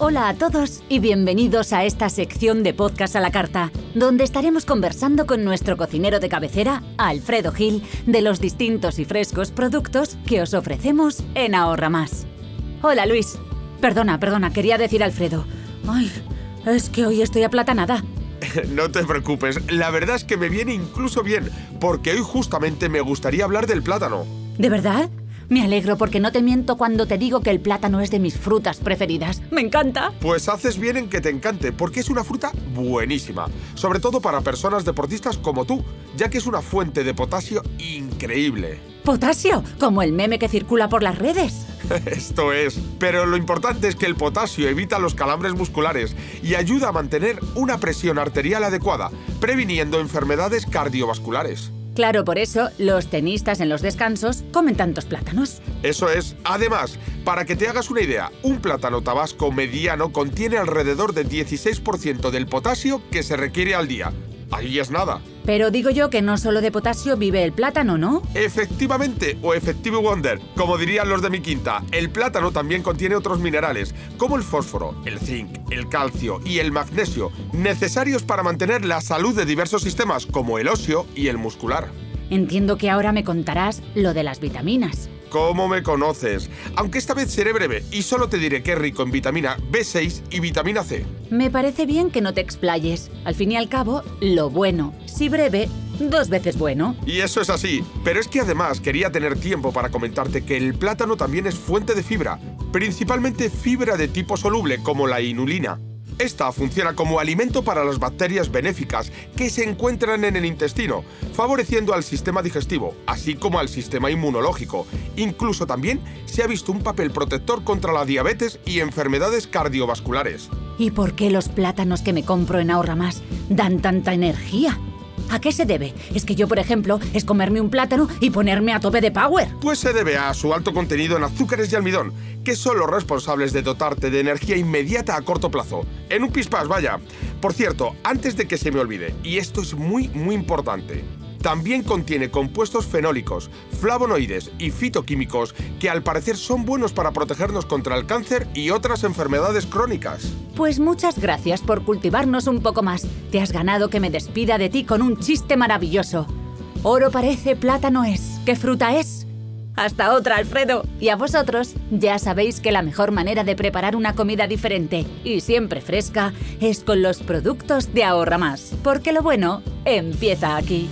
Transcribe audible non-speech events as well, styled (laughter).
Hola a todos y bienvenidos a esta sección de Podcast a la Carta, donde estaremos conversando con nuestro cocinero de cabecera, Alfredo Gil, de los distintos y frescos productos que os ofrecemos en Ahorra Más. Hola Luis. Perdona, perdona, quería decir Alfredo. Ay, es que hoy estoy aplatanada. (laughs) No te preocupes, la verdad es que me viene incluso bien, porque hoy justamente me gustaría hablar del plátano. ¿De verdad? Me alegro porque no te miento cuando te digo que el plátano es de mis frutas preferidas. ¡Me encanta! Pues haces bien en que te encante, porque es una fruta buenísima, sobre todo para personas deportistas como tú, ya que es una fuente de potasio increíble. ¿Potasio? Como el meme que circula por las redes. (laughs) Esto es, pero lo importante es que el potasio evita los calambres musculares y ayuda a mantener una presión arterial adecuada, previniendo enfermedades cardiovasculares. Claro, por eso los tenistas en los descansos comen tantos plátanos. Eso es. Además, para que te hagas una idea, un plátano tabasco mediano contiene alrededor del 16% del potasio que se requiere al día. Ahí es nada. Pero digo yo que no solo de potasio vive el plátano, ¿no? Efectivamente, o efectivo wonder, como dirían los de mi quinta, el plátano también contiene otros minerales, como el fósforo, el zinc, el calcio y el magnesio, necesarios para mantener la salud de diversos sistemas, como el óseo y el muscular. Entiendo que ahora me contarás lo de las vitaminas. ¿Cómo me conoces? Aunque esta vez seré breve y solo te diré que es rico en vitamina B6 y vitamina C. Me parece bien que no te explayes. Al fin y al cabo, lo bueno, si breve, dos veces bueno. Y eso es así, pero es que además quería tener tiempo para comentarte que el plátano también es fuente de fibra, principalmente fibra de tipo soluble como la inulina. Esta funciona como alimento para las bacterias benéficas que se encuentran en el intestino, favoreciendo al sistema digestivo, así como al sistema inmunológico. Incluso también se ha visto un papel protector contra la diabetes y enfermedades cardiovasculares. ¿Y por qué los plátanos que me compro en Ahorra Más dan tanta energía? ¿A qué se debe? Es que yo, por ejemplo, es comerme un plátano y ponerme a tope de power. Pues se debe a su alto contenido en azúcares y almidón, que son los responsables de dotarte de energía inmediata a corto plazo. En un pispás, vaya. Por cierto, antes de que se me olvide, y esto es muy, muy importante, también contiene compuestos fenólicos, flavonoides y fitoquímicos que al parecer son buenos para protegernos contra el cáncer y otras enfermedades crónicas. Pues muchas gracias por cultivarnos un poco más. Te has ganado que me despida de ti con un chiste maravilloso. Oro parece, plátano es. ¿Qué fruta es? Hasta otra, Alfredo. Y a vosotros, ya sabéis que la mejor manera de preparar una comida diferente y siempre fresca es con los productos de Ahorra Más, porque lo bueno empieza aquí.